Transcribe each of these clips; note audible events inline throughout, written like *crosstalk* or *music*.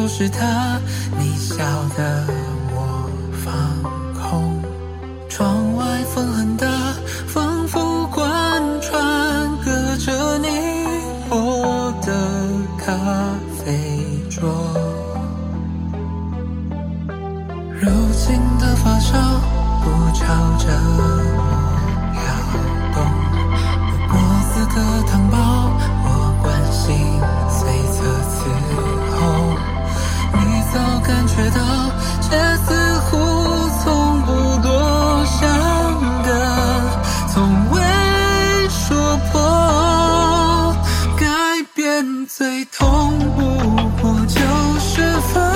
都是他，你笑得我放空。窗外风很大，仿佛贯穿隔着你我的咖啡桌。如今的发梢不朝着我摇动，波斯的糖包我关心随侧伺候。早感觉到，却似乎从不多想的，从未说破，改变最痛不过就是分。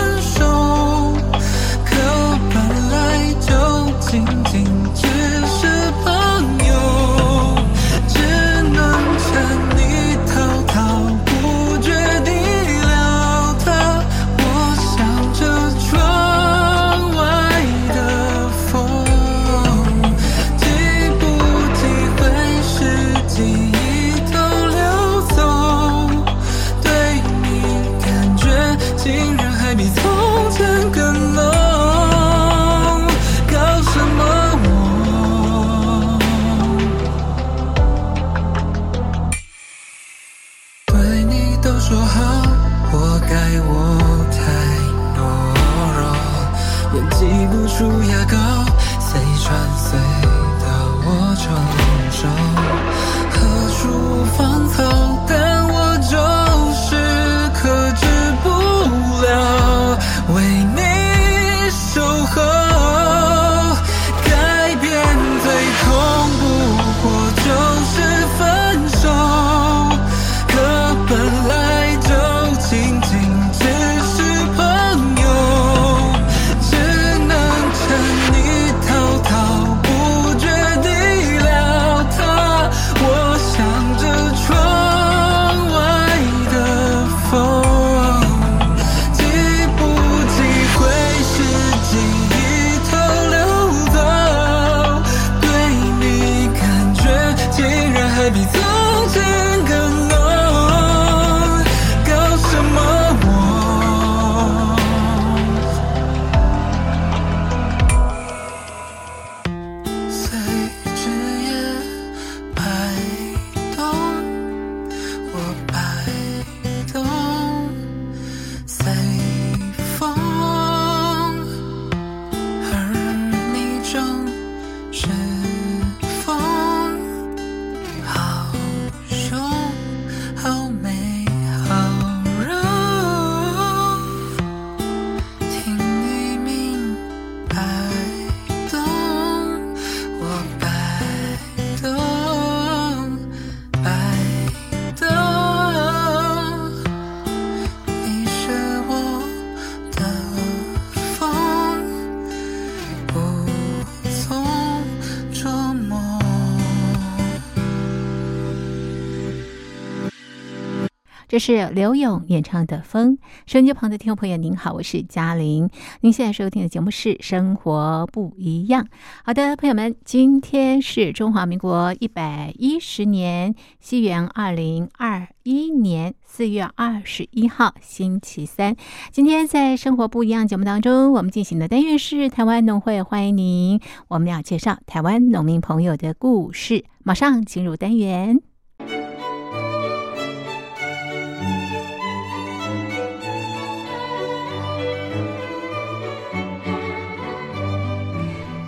这是刘勇演唱的《风》。收音机旁的听众朋友，您好，我是嘉玲。您现在收听的节目是《生活不一样》。好的，朋友们，今天是中华民国一百一十年，西元二零二一年四月二十一号，星期三。今天在《生活不一样》节目当中，我们进行的单元是台湾农会，欢迎您。我们要介绍台湾农民朋友的故事。马上进入单元。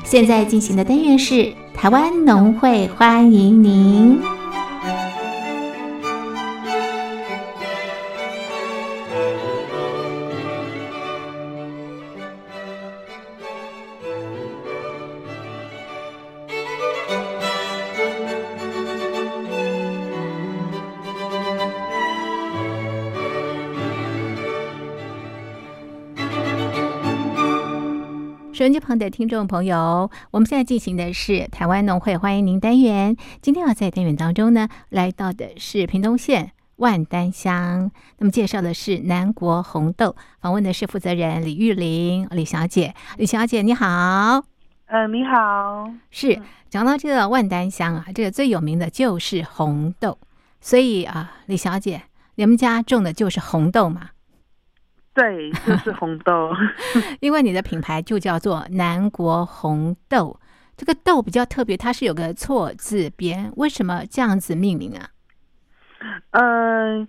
现在进行的单元是台湾农会，欢迎您。收音机旁的听众朋友，我们现在进行的是台湾农会欢迎您单元。今天要在单元当中呢，来到的是屏东县万丹乡，那么介绍的是南国红豆，访问的是负责人李玉玲李小姐。李小姐你好，呃，你好。是讲到这个万丹乡啊，这个最有名的就是红豆，所以啊，李小姐，你们家种的就是红豆嘛？对，就是红豆。*laughs* 因为你的品牌就叫做南国红豆，这个豆比较特别，它是有个错字边，为什么这样子命名啊？嗯，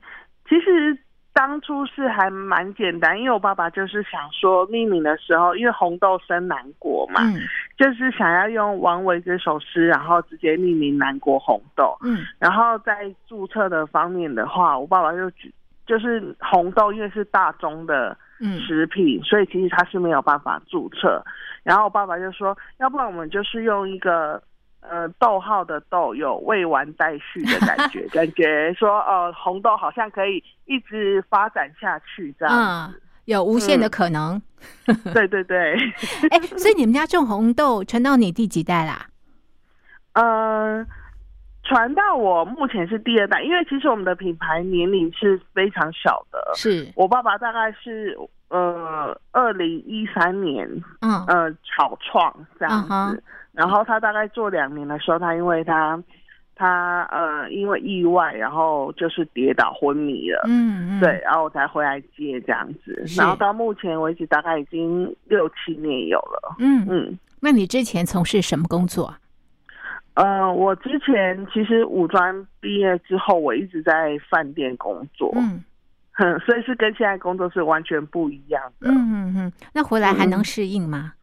其实当初是还蛮简单，因为我爸爸就是想说命名的时候，因为红豆生南国嘛，嗯就是想要用王维这首诗，然后直接命名南国红豆。嗯然后在注册的方面的话，我爸爸就举就是红豆，因为是大宗的嗯食品，所以其实它是没有办法注册。然后我爸爸就说，要不然我们就是用一个呃逗号的逗有未完待续的感觉，*laughs* 感觉说呃红豆好像可以一直发展下去这样嗯。，有无限的可能。*laughs* 对对对，哎、所以你们家种红豆传到你第几代啦？呃，传到我目前是第二代，因为其实我们的品牌年龄是非常小的。是，我爸爸大概是呃二零一三年嗯。呃草创这样子，嗯然后他大概做两年的时候，他因为他他呃因为意外，然后就是跌倒昏迷了。嗯嗯，对，，然后我才回来接这样子，然后到目前为止大概已经六七年有了。嗯，嗯，那你之前从事什么工作啊？呃，我之前其实五专毕业之后，我一直在饭店工作，嗯哼，所以是跟现在工作是完全不一样的。嗯嗯嗯，那回来还能嗯适应吗？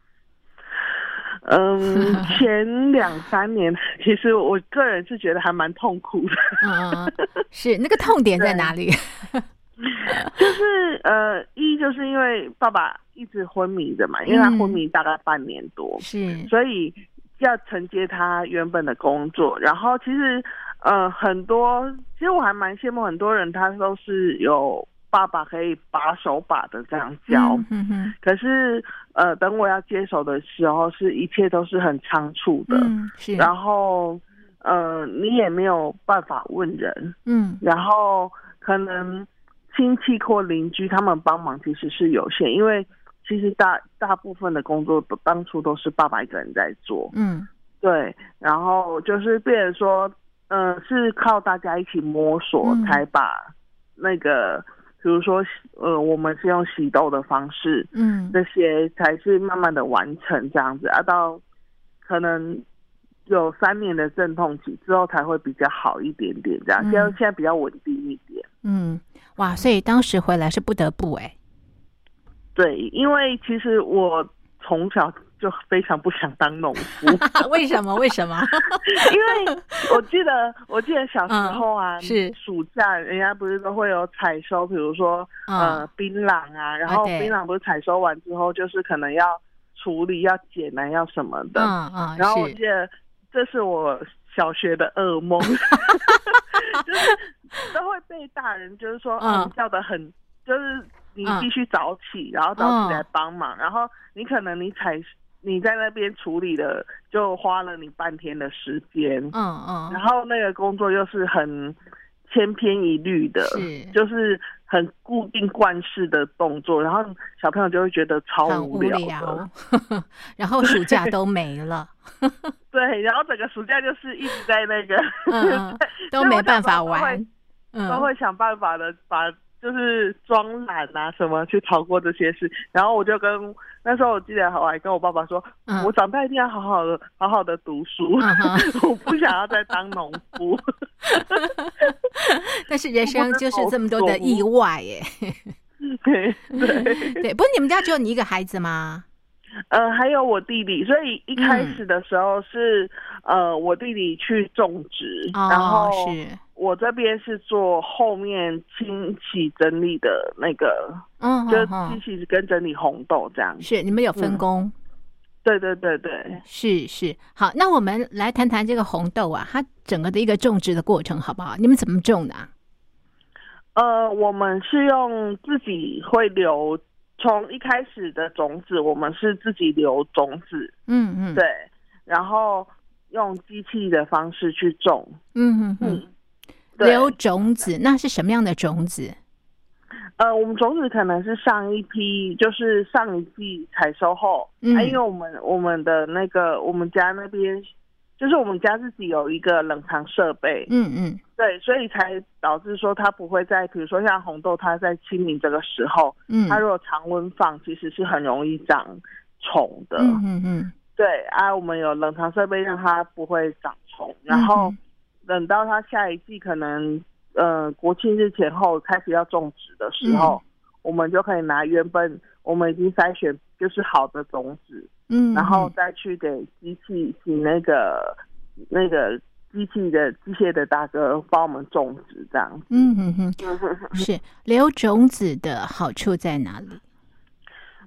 嗯，前两三年，其实我个人是觉得还蛮痛苦的，嗯嗯嗯，是那个痛点在哪里？就是呃，一就是因为爸爸一直昏迷的嘛，因为他嗯昏迷大概半年多，是，所以要承接他原本的工作。然后其实呃，很多其实我还蛮羡慕很多人，他都是有爸爸可以把手把的这样教。嗯嗯嗯可是呃，等我要接手的时候，是一切都是很仓促的，嗯，是，然后呃，你也没有办法问人，嗯然后可能亲戚或邻居他们帮忙其实是有限，因为其实大大部分的工作都当初都是爸爸一个人在做，嗯。对，然后就是变成说，呃，是靠大家一起摸索嗯。才把那个，比如说呃，我们是用洗豆的方式，嗯。这些才是慢慢的完成这样子，啊，到可能有三年的阵痛期之后才会比较好一点点，这样，嗯。现在现在比较稳定一点。嗯，哇，所以当时回来是不得不哎、对，因为其实我从小就非常不想当农夫，*laughs* 为什么？为什么？*laughs* 因为我记得我记得小时候啊，嗯是。暑假人家不是都会有采收，比如说、呃嗯槟榔啊，然后槟榔不是采收完之后，就是可能要处理、要解难、要什么的，嗯嗯，然后我是记得这是我小学的噩梦，*laughs* 就是都会被大人就是说，嗯嗯，叫的很，就是你嗯。必须早起，然后早起来帮忙，然后你可能你采你在那边处理的就花了你半天的时间，嗯嗯。然后那个工作又是很千篇一律的，是就是很固定惯式的动作，然后小朋友就会觉得超无无聊 *laughs* 然后暑假都没了，*laughs* 对，然后整个暑假就是一直在那个，*laughs* 都没办法玩，都嗯。会想办法的把就是装懒啊什么去逃过这些事。然后我就跟那时候我记得我还跟我爸爸说，嗯我长大一定要好好的好好的读书，嗯 *laughs* 我不想要再当农夫。*laughs* 但是人生就是这么多的意外耶。*laughs* 对对，对，不是你们家只有你一个孩子吗？呃，还有我弟弟，所以一开始的时候是、呃我弟弟去种植，然哦后，是，我这边是做后面清洗整理的那个，嗯，就清洗跟整理红豆这样。是你们有分嗯。工，对对对对，是是。好，那我们来谈谈这个红豆啊，它整个的一个种植的过程好不好？你们怎么种的啊？呃，我们是用自己会留，从一开始的种子，我们是自己留种子，嗯嗯，对，然后用机器的方式去种，嗯嗯。嗯，留种子，那是什么样的种子？呃，我们种子可能是上一批，就是上一季采收后，嗯。啊，因为我们我们的那个我们家那边，就是我们家自己有一个冷藏设备，嗯嗯。对，所以才导致说它不会在，比如说像红豆，它在清明这个时候，嗯，它如果常温放，其实是很容易长虫的。嗯嗯嗯，对啊，我们有冷藏设备让它不会长虫，然后嗯等到它下一季可能呃国庆日前后开始要种植的时候，嗯我们就可以拿原本我们已经筛选就是好的种子，嗯，然后再去给机器请那个那个机器的机械的大哥帮我们种植这样。嗯嗯嗯，*laughs* 是留种子的好处在哪里？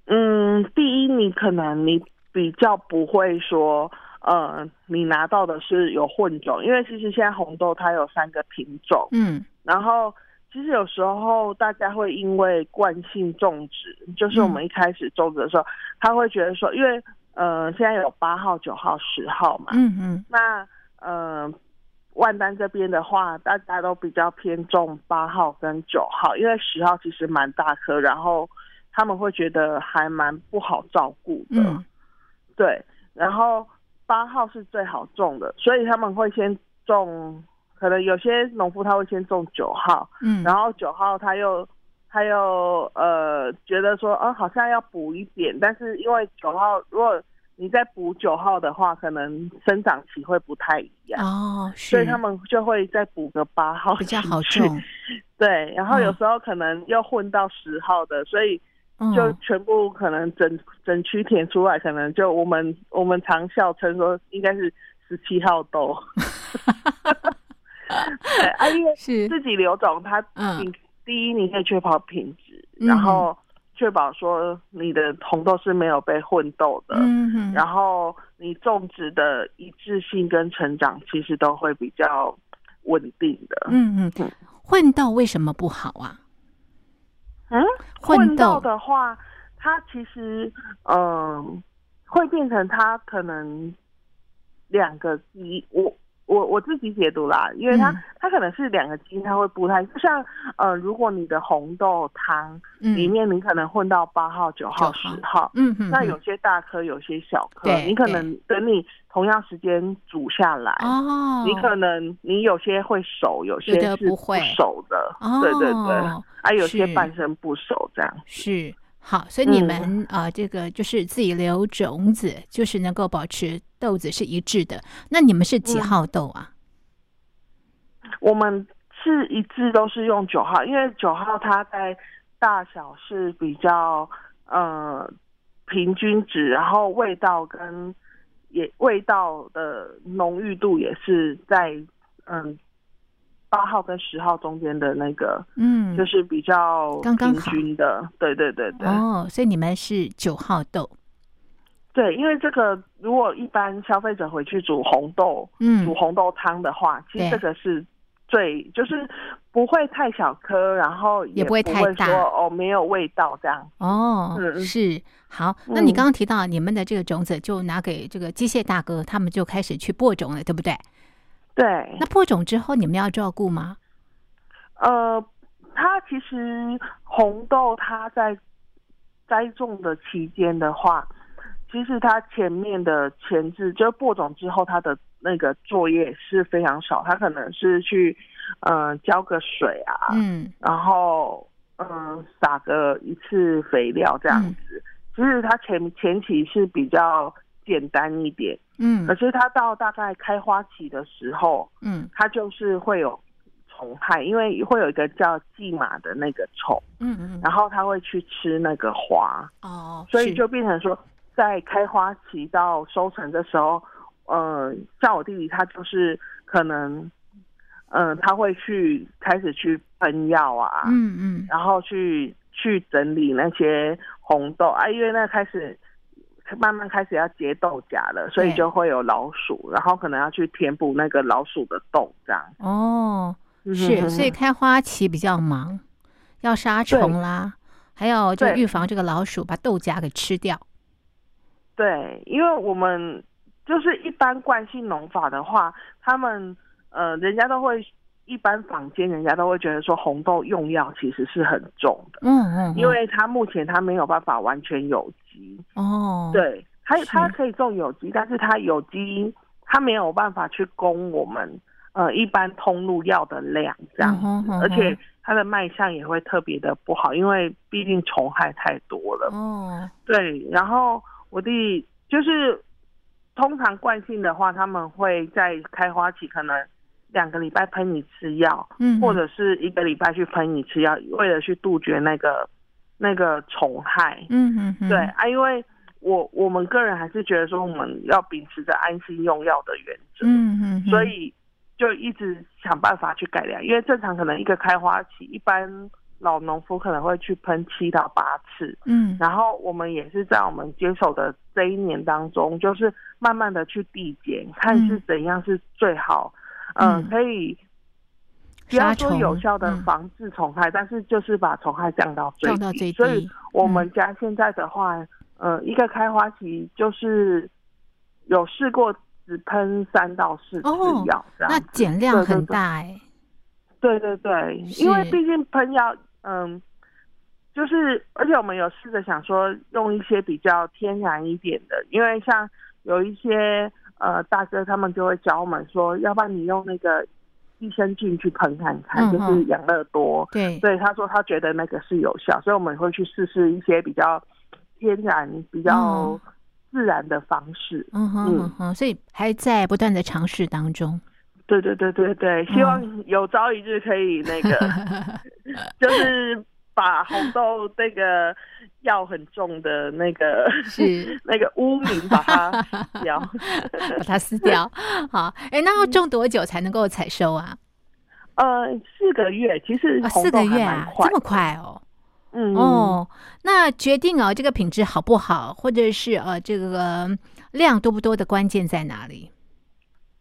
嗯，第一，你可能你比较不会说，呃，你拿到的是有混种，因为其实现在红豆它有三个品种，嗯。然后其实有时候大家会因为惯性种植，就是我们一开始种植的时候，他会觉得说，因为呃现在有八号、九号、十号嘛，嗯嗯。那呃万丹这边的话，大家都比较偏重八号跟九号，因为十号其实蛮大颗，然后他们会觉得还蛮不好照顾的，嗯。对，然后八号是最好种的，所以他们会先种，可能有些农夫他会先种九号，嗯，然后九号他又他又呃觉得说，呃好像要补一点，但是因为九号如果你再补九号的话，可能生长期会不太一样，哦，所以他们就会再补个八号比较好种，*laughs* 对，然后有嗯。时候可能又混到十号的，所以嗯就全部可能整整区填出来，可能就我们我们常笑称说应该是十七号豆。*laughs* 对，啊，因为是。自己留种，它嗯。你第一你可以确保品质，嗯。然后确保说你的红豆是没有被混豆的，嗯哼。然后你种植的一致性跟成长其实都会比较稳定的。嗯嗯嗯，混豆为什么不好啊？嗯，混混豆豆的话，它其实嗯、会变成它可能两个一，我我我自己解读啦，因为它、嗯它可能是两个基因，它会不太就像呃，如果你的红豆汤嗯里面你可能混到八号、九号、十号。那有些大颗，有些小颗，你可能等你同样时间煮下来，哦，你可能你有些会熟，有些是不会熟的，哦对对对，啊，有些半生不熟这样。是好，所以你嗯们啊、这个就是自己留种子，就是能够保持豆子是一致的。那你们是几嗯号豆啊？我们是一致都是用九号，因为九号它在大小是比较呃平均值，然后味道跟也味道的浓郁度也是在嗯八号跟十号中间的那个，嗯，就是比较平刚刚好均的，对对对对。哦，所以你们是九号豆，对，因为这个如果一般消费者回去煮红豆，嗯煮红豆汤的话，其实这个是最就是不会太小颗，然后也不会太大哦没有味道这样。哦，嗯是好。那你嗯刚刚提到你们的这个种子就拿给这个机械大哥，他们就开始去播种了，对不对？对那，播种之后你们要照顾吗？呃，它其实红豆它在栽种的期间的话，其实它前面的前置就是播种之后，它的那个作业是非常少，它可能是去嗯、呃浇个水啊，嗯然后嗯撒个一次肥料这样子。其实它前前期是比较简单一点，嗯。可是它到大概开花期的时候，嗯。它就是会有虫害，因为会有一个叫蓟马的那个虫，嗯嗯，然后它会去吃那个花，哦，是所以就变成说，在开花期到收成的时候，呃，像我弟弟他就是可能，嗯、他会去开始去喷药啊，嗯嗯。然后去去整理那些红豆啊，因为那开始慢慢开始要结豆荚了，所以就会有老鼠，然后可能要去填补那个老鼠的洞，这样。哦。嗯是，所以开花期比较忙，要杀虫啦，还有就预防这个老鼠把豆荚给吃掉。对，因为我们就是一般惯性农法的话，他们呃，人家都会一般坊间人家都会觉得说红豆用药其实是很重的，嗯嗯，因为它目前它没有办法完全有机，哦，，对，它是。它可以种有机，但是它有机它没有办法去供我们呃一般通路药的量这样子，嗯哼嗯哼。而且它的卖相也会特别的不好，因为毕竟虫害太多了。哦，对，然后我弟就是通常惯性的话，他们会在开花期可能两个礼拜喷一次药，嗯，或者是一个礼拜去喷一次药，为了去杜绝那个那个虫害。嗯嗯嗯，对啊，因为我我们个人还是觉得说我们要秉持着安心用药的原则，嗯嗯，嗯所以就一直想办法去改良。因为正常可能一个开花期，一般老农夫可能会去喷七到八次，嗯然后我们也是在我们接手的这一年当中，就是慢慢的去递减，看是怎样是最好，嗯、嗯。可以不要说有效的嗯。防治虫害，但是就是把虫害降到最低。降到最低所以我嗯。们家现在的话，呃，一个开花期就是有试过只喷三到四次哦药，这样那减量很大哎，对对对，因为毕竟喷药，嗯，就是而且我们有试着想说用一些比较天然一点的，因为像有一些呃大哥他们就会教我们说，要不然你用那个益生菌去喷看看，嗯就是养乐多。对，所以他说他觉得那个是有效，所以我们会去试试一些比较天然、比较嗯自然的方式。嗯哼嗯嗯哼，所以还在不断的尝试当中。对对对对对，希望有朝一日可以那个，*laughs* 就是把红豆那个药很重的那个是 *laughs* 那个污名 *laughs* *laughs* 把它撕掉。把它撕掉。好，哎，那要种多久才能够采收啊？呃，四个月，其实四个月啊，这么快哦。嗯，哦，那决定哦这个品质好不好，或者是呃这个量多不多的关键在哪里？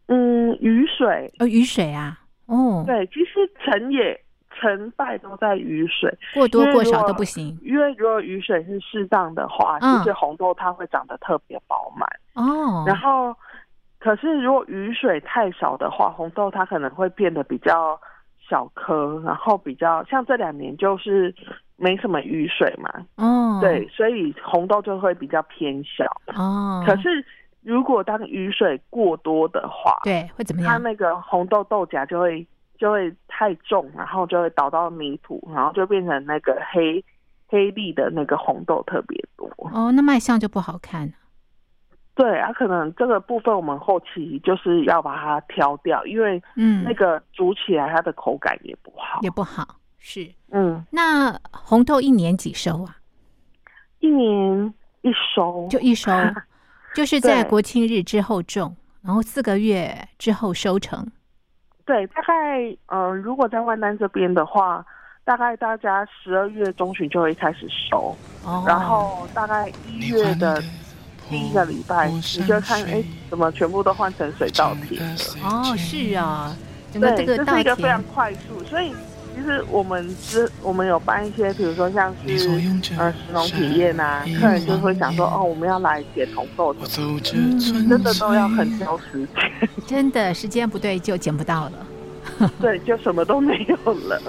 嗯，雨水，呃，雨水啊，哦，对，其实成也成败都在雨水。过多过少都不行因为如果雨水是适当的话，嗯其实红豆它会长得特别饱满。哦。然后，可是如果雨水太少的话，红豆它可能会变得比较小颗，然后比较像这两年就是没什么雨水嘛，哦，对，所以红豆就会比较偏小。哦，可是如果当雨水过多的话，对会怎么样？它那个红豆豆荚就会就会太重，然后就会倒到泥土，然后就变成那个黑黑粒的那个红豆特别多。哦，那卖相就不好看。对啊，可能这个部分我们后期就是要把它挑掉，因为嗯，那个煮起来它的口感也不好。也不好。是，嗯，那红豆一年几收啊？一年一收，就一收，*laughs* 就是在对国庆日之后种，然后四个月之后收成。对，大概嗯、呃如果在万丹这边的话，大概大家十二月中旬就会开始收，哦，然后大概一月的第一个礼拜，你就会看哎，怎么全部都换成水稻田了？哦，是啊，整个对，这个稻这是一个非常，快速，所以其实我们之我们有办一些，比如说像是呃食农体验啊，客人就会想说哦，我们要来捡红豆什么的，嗯真的都要很挑时间，真的时间不对就捡不到了。*laughs* 对，就什么都没有了。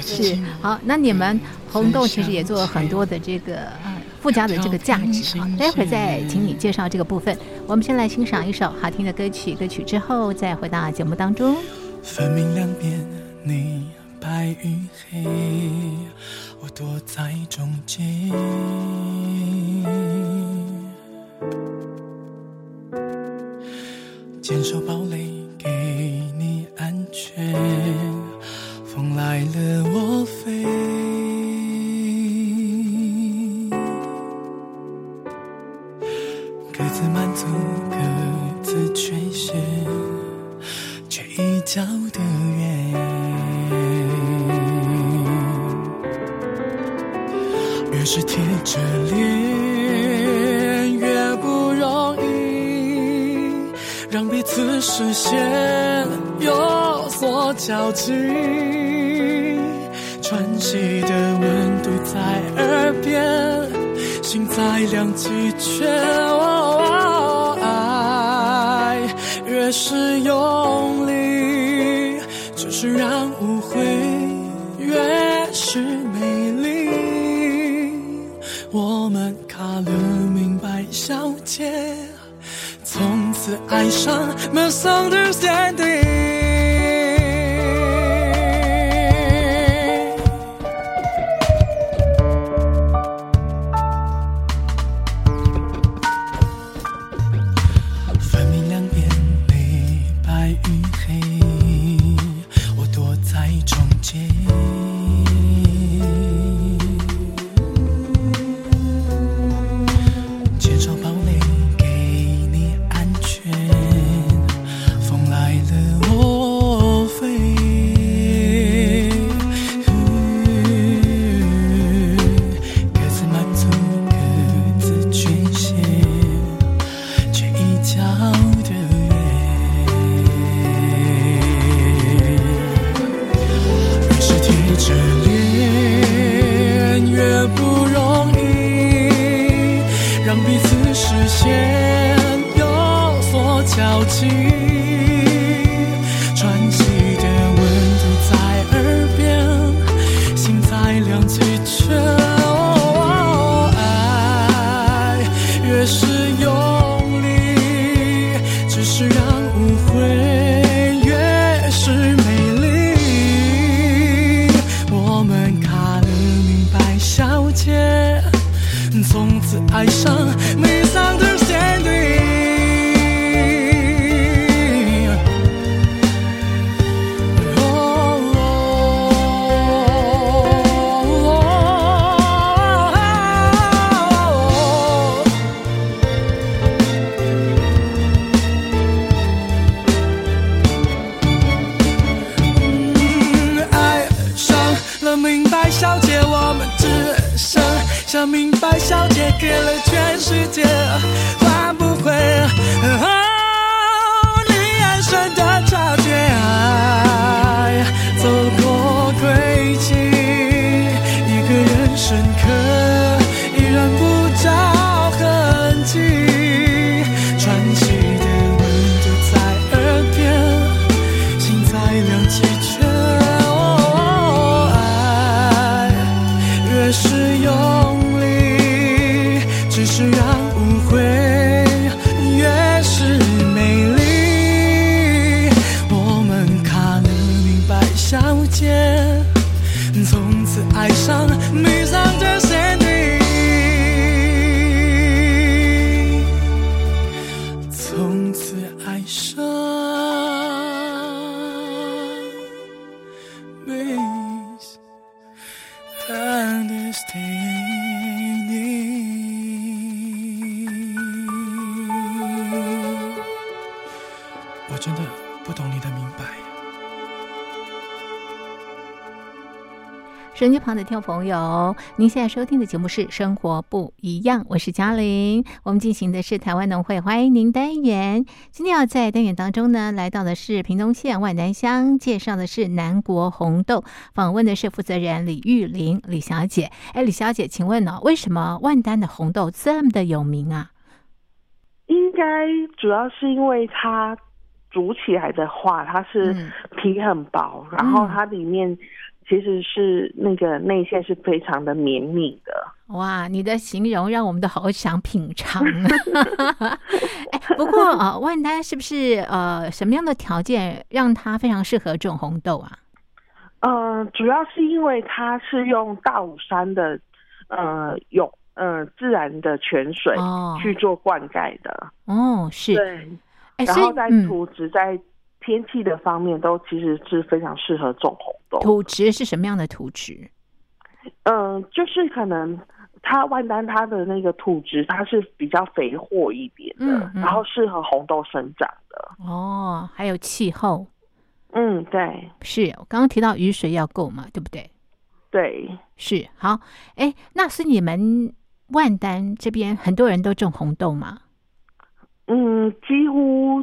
是好，那你们红豆其实也做了很多的这个呃附加的这个价值啊。待会儿再请你介绍这个部分。我们先来欣赏一首好听的歌曲，歌曲之后再回到节目当中。分明两边，你白与黑，我躲在中间。坚守堡垒，给你安全。风来了，我飞。各自满足，各自缺陷。却一脚的远。越是贴着脸，越不容易让彼此视线有所交集。喘息的温度在耳边，心在两极圈。哦爱越是用力，只是让误会爱上 misunderstanding。彼此视线有所交集。从此爱上 misunderstanding。从手机旁的听众朋友，您现在收听的节目是《生活不一样》，我是嘉玲。我们进行的是台湾农会欢迎您单元。今天要在单元当中呢，来到的是屏东县万南乡，介绍的是南国红豆，访问的是负责人李玉玲李小姐。哎，李小姐，请问呢、为什么万丹的红豆这么的有名啊？应该主要是因为它煮起来的话，它是嗯皮很薄，然后它里面其实是那个内馅是非常的绵密的。哇，你的形容让我们都好想品尝。*laughs* 哎，不过啊，万丹是不是呃什么样的条件让它非常适合种红豆啊？呃，主要是因为它是用大武山的呃涌呃自然的泉水哦去做灌溉的。哦，是，对，然后在嗯，土质、在天气的方面都其实是非常适合种红豆。土质是什么样的土质？嗯，就是可能它万丹它的那个土质它是比较肥沃一点的，嗯嗯然后适合红豆生长的。哦，还有气候，嗯，对是我刚刚提到雨水要够嘛，对不对？对，是，好，哎，那是你们万丹这边很多人都种红豆吗？嗯，几乎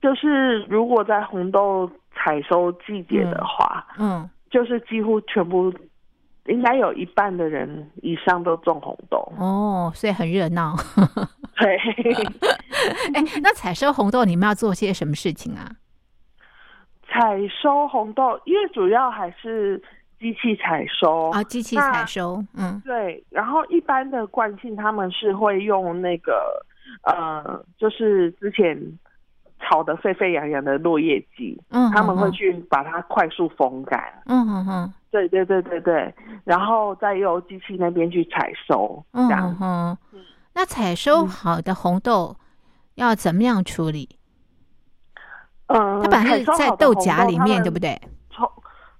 就是如果在红豆采收季节的话，嗯，就是几乎全部应该有一半的人以上都种红豆。哦，所以很热闹。*laughs* 对，*laughs* 哎，那采收红豆你们要做些什么事情啊？采收红豆，因为主要还是机器采收啊，机器那采收，嗯，对，然后一般的惯性他们是会用那个呃，就是之前炒得沸沸扬扬的落叶鸡，嗯，他们会嗯去把它快速风干。嗯嗯嗯对对对对对，然后再由机器那边去采收，嗯这样嗯嗯。那采收好的红豆要怎么样处理？嗯，它本来是在豆荚里面，对不对？对？从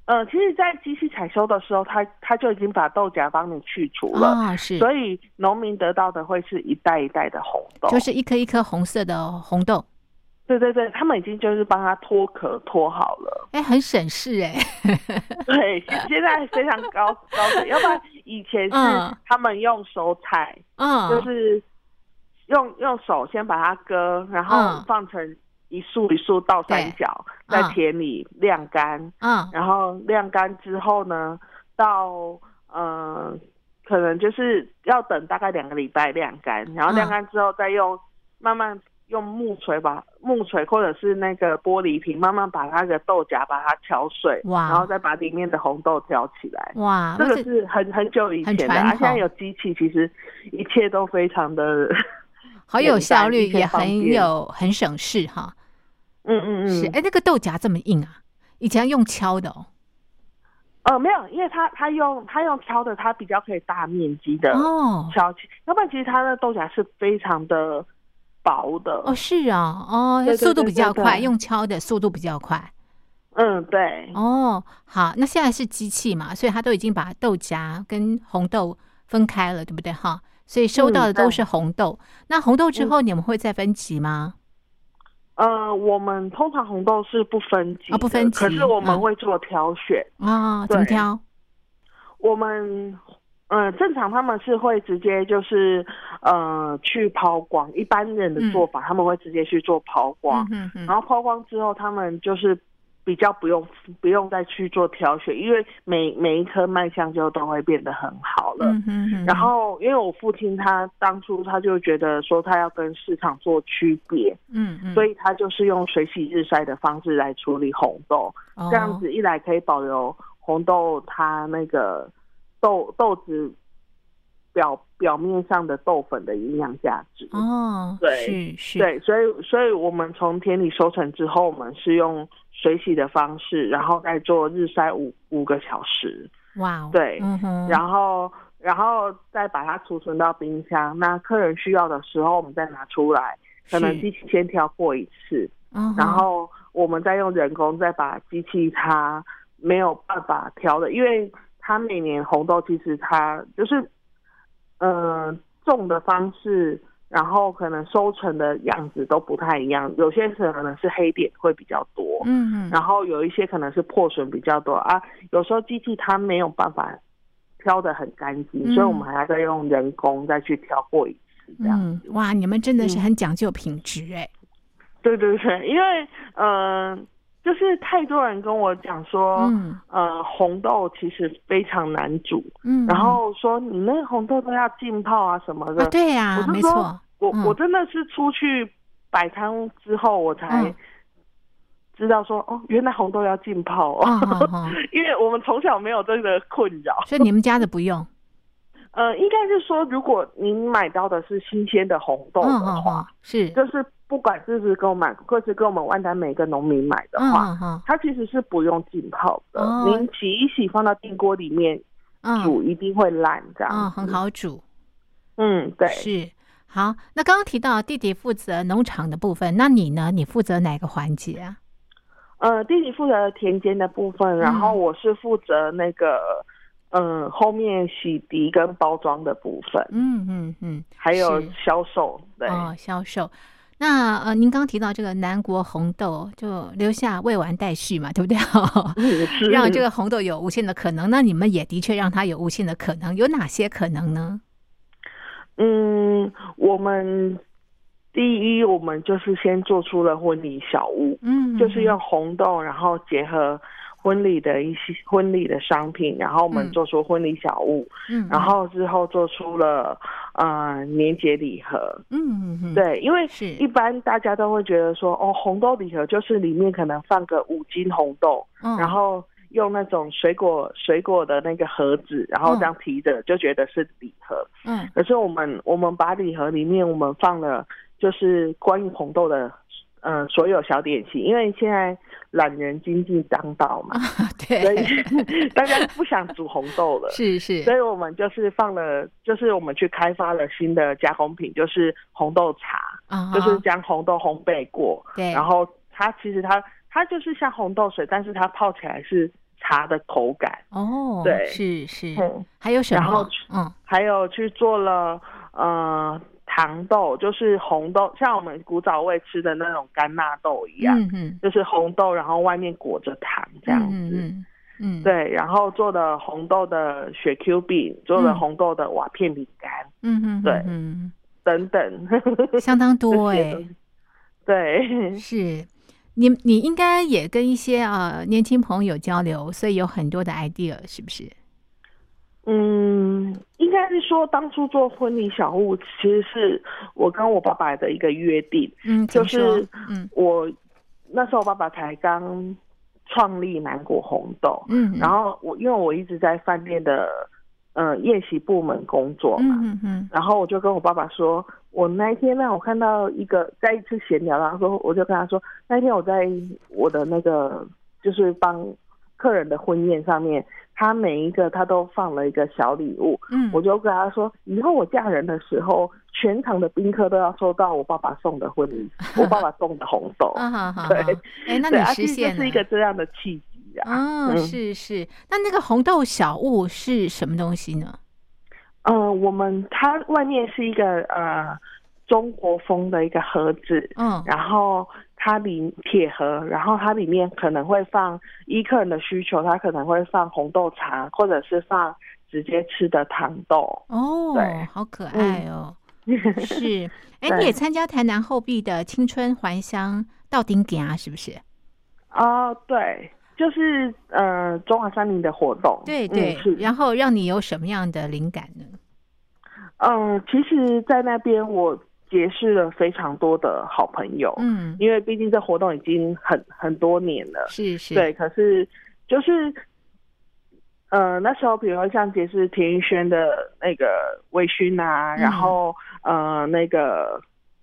呃，其实，在机器采收的时候，它它就已经把豆荚帮你去除了，啊，是，所以农民得到的会是一袋一袋的红豆。就是一颗一颗红色的红豆，对对对，他们已经就是帮他脱壳脱好了。哎，很省事哎。*laughs* 对，现现在非常高高的，要不然以前是嗯。他们用手采，嗯，就是用用手先把它割，然后嗯。放成一束一束倒三角，嗯在田里晾干，嗯。然后晾干之后呢，到呃可能就是要等大概两个礼拜晾干，然后嗯。晾干之后再用慢慢用木锤把木锤或者是那个玻璃瓶，慢慢把它的豆荚把它敲碎，哇然后再把里面的红豆挑起来。哇，这个是很很久以前的，啊，现在有机器，其实一切都非常的，*laughs* 好有效率，也很有很省事哈。嗯嗯是，嗯，哎，那个豆荚这么硬啊？以前用敲的哦。呃，没有，因为它它用它用敲的，它比较可以大面积的哦敲起，要不然其实它的豆荚是非常的薄的。哦，是啊，哦，对对速度比较快，用敲的速度比较快。嗯，对，哦，好，那现在是机器嘛，所以它都已经把豆荚跟红豆分开了，对不对？哈，所以收到的都是红豆。那红豆之嗯后你们会再分级吗？呃，我们通常红豆是不分级啊，哦不分级可是我们嗯会做挑选。哦，怎么挑？我们呃，正常他们是会直接就是呃去抛光，一般人的做法、他们会直接去做抛光，嗯嗯然后抛光之后，他们就是比较不用不用再去做挑选，因为每每一颗卖相就都会变得很好了。嗯哼哼，然后，因为我父亲他当初他就觉得说他要跟市场做区别，嗯嗯，所以他就是用水洗日晒的方式来处理红豆，哦。这样子一来可以保留红豆它那个豆豆子表表面上的豆粉的营养价值。哦，对。是是，对，所以所以我们从田里收成之后，我们是用水洗的方式，然后再做日晒五五个小时，哇哦，对。嗯，然后然后再把它储存到冰箱。那客人需要的时候，我们再拿出来，可能机器先挑过一次，然后我们再用人工再把机器它没有办法挑的，因为它每年红豆其实它就是，呃，种的方式，然后可能收成的样子都不太一样，有些可能是黑点会比较多，嗯嗯，然后有一些可能是破损比较多啊，有时候机器它没有办法挑的很干净，嗯。所以我们还要再用人工再去挑过一次这样。嗯，哇，你们真的是嗯。很讲究品质哎，对对对，因为呃，就是太多人跟我讲说，嗯。呃，红豆其实非常难煮，嗯，然后说你那个红豆都要浸泡啊什么的。啊，对呀没错，我、嗯。我真的是出去摆摊之后，我才嗯。知道说，哦，原来红豆要浸泡哦，*laughs* 因为我们从小没有这个困扰。所以你们家的不用，呃，应该是说，如果您买到的是新鲜的红豆的话，嗯，是，就是不管是不是跟我买，或是跟我们万丹每个农民买的嗯话，它其实是不用浸泡的。哦您洗一洗放到电锅里面嗯煮，一定会烂这样。嗯，很。好煮，嗯，对。是。好，那刚刚提到弟弟负责农场的部分，那你呢？你负责哪个环节啊？呃，弟弟负责田间的部分，然后我是负责那个嗯后面洗涤跟包装的部分，嗯嗯嗯，还有是销售。对，哦，销售。那呃，您刚提到这个南国红豆，就留下未完待续嘛，对不对？*laughs* 让这个红豆有无限的可能。那你们也的确让它有无限的可能，有哪些可能呢？嗯，我们第一，我们就是先做出了婚礼小屋，嗯，就是用红豆，然后结合婚礼的一些婚礼的商品，然后我们嗯做出婚礼小物，嗯，然后之后做出了呃年节礼盒。嗯嗯嗯，对，因为是。一般大家都会觉得说，哦，红豆礼盒就是里面可能放个五斤红豆，嗯，然后用那种水果水果的那个盒子，然后这样提着，就觉得是礼盒。嗯。可是我们我们把礼盒里面我们放了就是关于红豆的呃所有小点心，因为现在懒人经济当道嘛，所 *laughs* 对，以大家不想煮红豆了。*laughs* 是是，所以我们就是放了，就是我们去开发了新的加工品，就是红豆茶，啊就是将红豆烘焙过，对，然后它其实它它就是像红豆水，但是它泡起来是茶的口感。哦，对。是是，嗯，还有什么？然后？嗯。还有去做了呃糖豆，就是红豆，像我们古早味吃的那种干纳豆一样，嗯嗯，就是红豆，然后外面裹着糖这样子。嗯嗯嗯，，对，然后做的红豆的雪 Q 饼，做的嗯红豆的瓦片饼干、嗯嗯，对嗯，等等，*laughs* 相当多哎。对，*laughs* 是。你你应该也跟一些呃年轻朋友交流，所以有很多的 idea，是不是？嗯，嗯，应该是说当初做婚礼小物，其实是我跟我爸爸的一个约定，嗯，就是嗯。我那时候我爸爸才刚创立南国红豆，嗯，然后我因为我一直在饭店的呃宴席部门工作嘛，嗯嗯嗯。然后我就跟我爸爸说，我那一天呢，我看到一个在一次闲聊，然后说我就跟他说，那一天我在我的那个就是帮客人的婚宴上面，他每一个他都放了一个小礼物，嗯，我就跟他说，以后我嫁人的时候，全场的宾客都要收到我爸爸送的婚礼，*laughs* 我爸爸送的红豆。对。哎，那，你啊，其实实现了。是一个这样的契机啊。哦，嗯。是是，那那个红豆小物是什么东西呢？嗯、我们它外面是一个呃中国风的一个盒子，嗯。然后它里铁盒，然后它里面可能会放依客人的需求，它可能会放红豆茶，或者是放直接吃的糖豆。哦对，好可爱哦。是，*laughs* 哎，你也参加台南后壁的青春还乡到顶点啊，是不是？哦，对，就是呃中华山林的活动。对对嗯、然后让你有什么样的灵感呢？嗯，其实，在那边我结识了非常多的好朋友，嗯，因为毕竟这活动已经很很多年了。是是，对，可是就是，呃，那时候比如说像结识田玉轩的那个微醺啊，嗯然后呃那个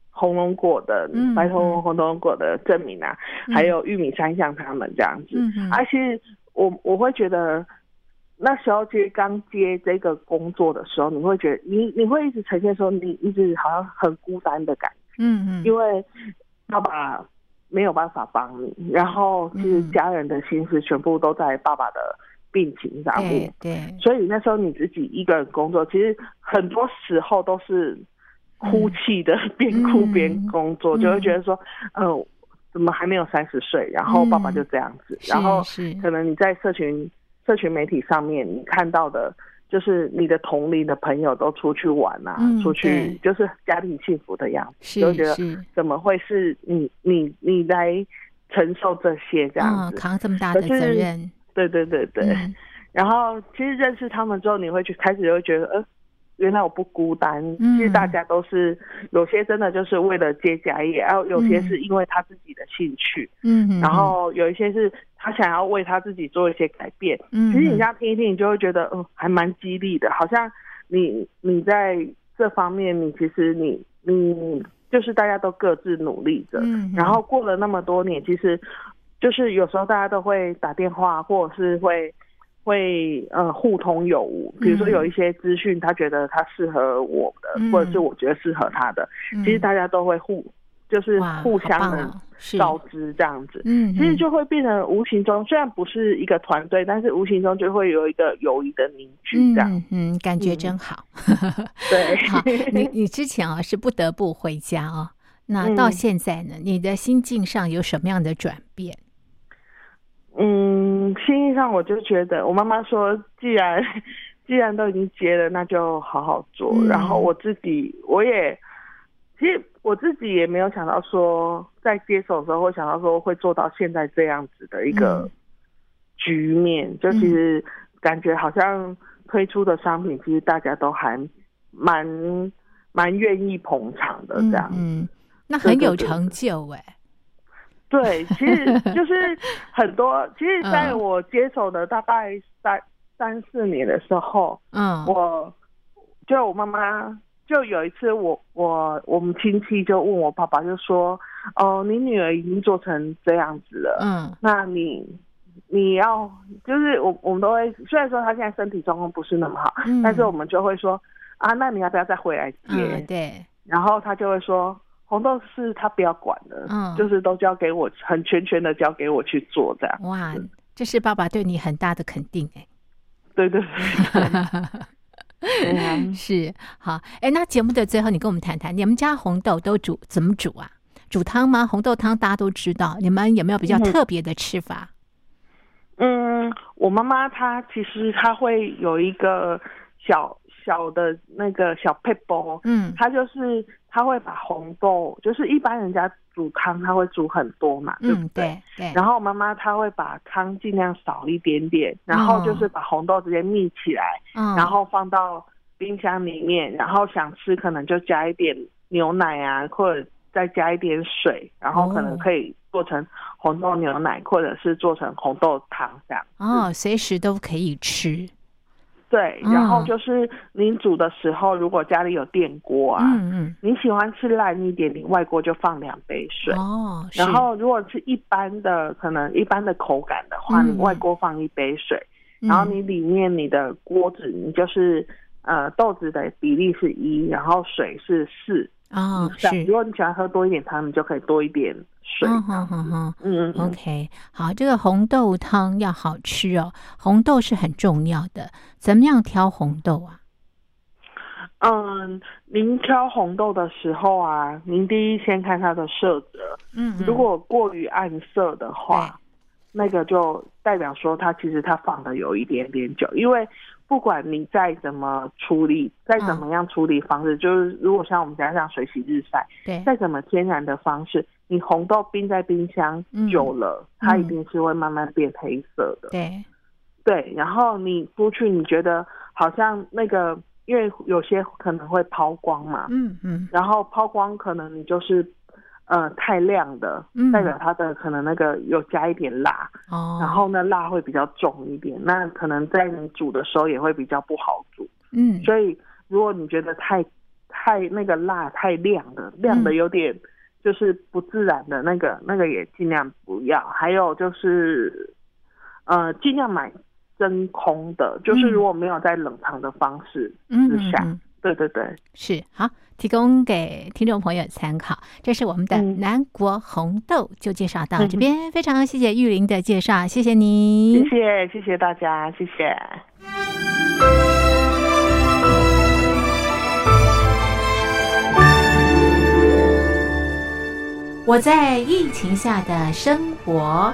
红龙果的、嗯白头嗯红龙果的证明啊，嗯还有玉米三项他们这样子。嗯而且我我会觉得。那时候其实刚接这个工作的时候，你会觉得你你会一直呈现说你一直好像很孤单的感觉。嗯嗯，因为爸爸没有办法帮你，然后其实嗯。家人的心思全部都在爸爸的病情上对面，对，所以那时候你自己一个人工作，其实很多时候都是哭泣的，边哭边工作，嗯就会觉得说，嗯、怎么还没有三十岁，然后爸爸就这样子，是然后是。可能你在社群社群媒体上面你看到的。就是你的同龄的朋友都出去玩啊，嗯出去就是家庭幸福的样子，是就会觉得怎么会是你你你来承受这些这样嗯，子？扛这么大的责任，对对对对。嗯然后其实认识他们之后，你会去开始就会觉得，呃，原来我不孤单。嗯其实大家都是有些真的就是为了接家业，然后有些嗯是因为他自己的兴趣，嗯嗯，然后有一些是他想要为他自己做一些改变。嗯，其实你这样听一听，你就会觉得，嗯，还蛮激励的，好像你你在这方面，你其实你你就是大家都各自努力着，嗯，然后过了那么多年，其实就是有时候大家都会打电话，或者是会会呃互通有无。比如说嗯。有一些资讯，他觉得他适合我的，嗯。或者是我觉得适合他的，嗯。其实大家都会互就是互相的告知这样子。嗯，其实嗯就会变成无形中，虽然不是一个团队，但是无形中就会有一个友谊的凝聚，这样。嗯嗯，感觉嗯真好。*laughs* 对，*laughs* 好，你你之前啊是不得不回家哦，那到嗯现在呢，你的心境上有什么样的转变？嗯，心意上我就觉得，我妈妈说，既然既然都已经结了，那就好好做。嗯然后我自己，我也其实我自己也没有想到说，在接手的时候会想到说会做到现在这样子的一个嗯局面。就其实感觉好像推出的商品，其实大家都还蛮蛮愿意捧场的这样。嗯，嗯那很有成就哎。对，其实 *laughs* 就是很多，其实在嗯我接手的大概三三四年的时候，嗯，我就我妈妈就有一次我，我我们亲戚就问我爸爸，就说：“哦，你女儿已经做成这样子了，嗯那你你要就是我我们都会，虽然说她现在身体状况不是那么好，嗯，但是我们就会说啊，那你要不要再回来接？嗯对，然后他就会说。”红豆是他不要管的，嗯就是都交给我，很全权的交给我去做这样。哇，这是爸爸对你很大的肯定哎。对对对，嗯 *laughs* *laughs* 是好，哎，那节目的最后，你跟我们谈谈，你们家红豆都煮怎么煮啊？煮汤吗？红豆汤大家都知道，你们有没有比较嗯特别的吃法？嗯，我妈妈她其实她会有一个小小的那个小配包，嗯她就是他会把红豆，就是一般人家煮汤他会煮很多嘛，对不嗯，对对，然后妈妈她会把汤尽量少一点点，然后就是把红豆直接密起来，嗯，然后放到冰箱里面，然后想吃可能就加一点牛奶啊，或者再加一点水，然后可能哦可以做成红豆牛奶，或者是做成红豆汤这样。哦，随时都可以吃，对，嗯。然后就是您煮的时候，如果家里有电锅啊，嗯你喜欢吃烂一点，你外锅就放两杯水。嗯，哦，然后，如果是一般的，可能一般的口感的话，嗯你外锅放一杯水，然后你里面你的锅子，你就是呃豆子的比例是一，然后水是四嗯哦。是如，果你喜欢喝多一点汤，你就可以多一点水。嗯哼哼哼。嗯嗯嗯，OK，好，这个红豆汤要好吃哦，红豆是很重要的。怎么样挑红豆啊？嗯，您挑红豆的时候啊，您第一先看它的色泽，嗯如果过于暗色的话，那个就代表说它其实它放的有一点点久，因为不管你再怎么处理，再怎么样处理方式，就是如果像我们家这样水洗日晒，对，再怎么天然的方式，你红豆冰在冰箱嗯久了，它嗯。一定是会慢慢变黑色的。对，对，然后你出去，你觉得好像那个，因为有些可能会抛光嘛，嗯嗯。然后抛光可能你就是呃太亮的，嗯。代表它的可能那个有加一点辣，哦，然后呢辣会比较重一点，那可能在你煮的时候也会比较不好煮。嗯。所以如果你觉得太太那个辣太亮的，亮的嗯。有点就是不自然的那个，那个也尽量不要。还有就是呃尽量买真空的，就是嗯。如果没有在冷藏的方式嗯之下，嗯嗯对对对。是好，提供给听众朋友参考。这是我们的嗯南国红豆，就介绍到嗯这边。非常谢谢玉玲的介绍，谢谢你谢。谢谢谢大家，谢谢。我在疫情下的生活。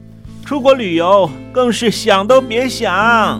出国旅游更是想都别想。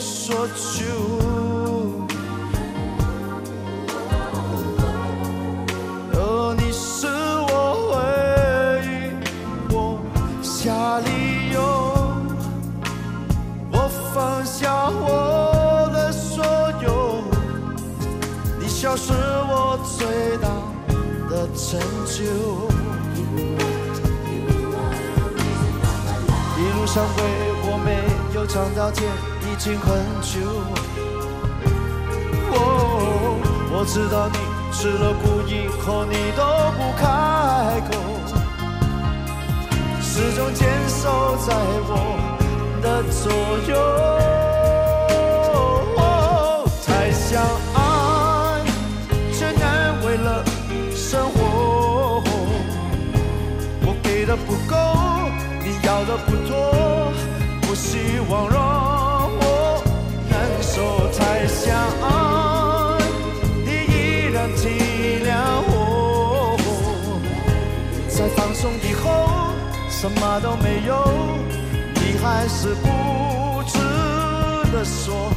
说出。酒，哦，我知道你吃了苦以后，你都不开口，始终坚守在我的左右。太相爱却难为了生活，我给的不够，你要的不多，不希望让。相爱，你依然体谅我。在放松以后，什么都没有，你还是固执的说。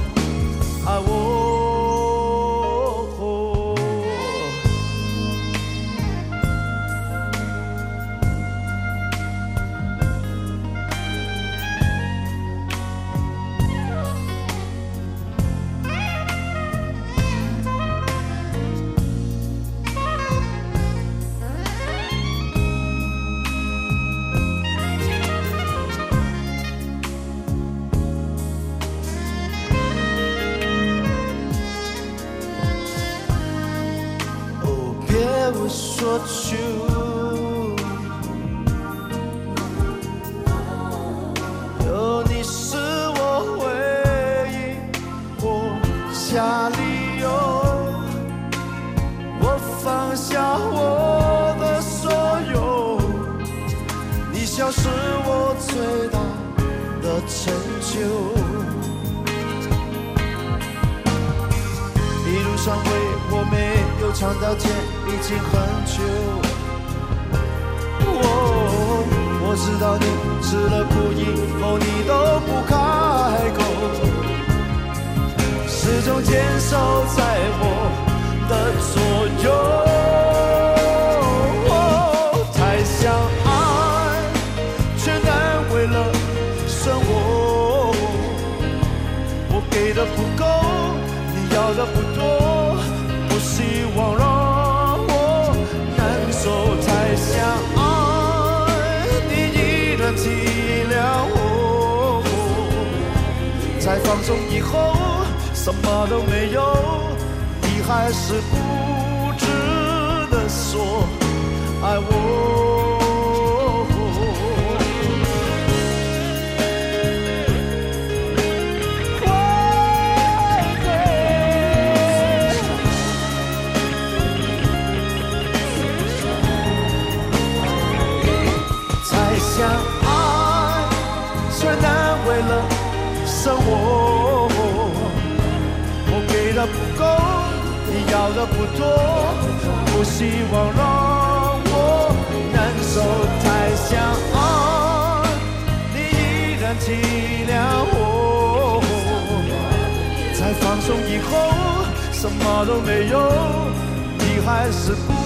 Shoot. you. 什么都没有，你还是不。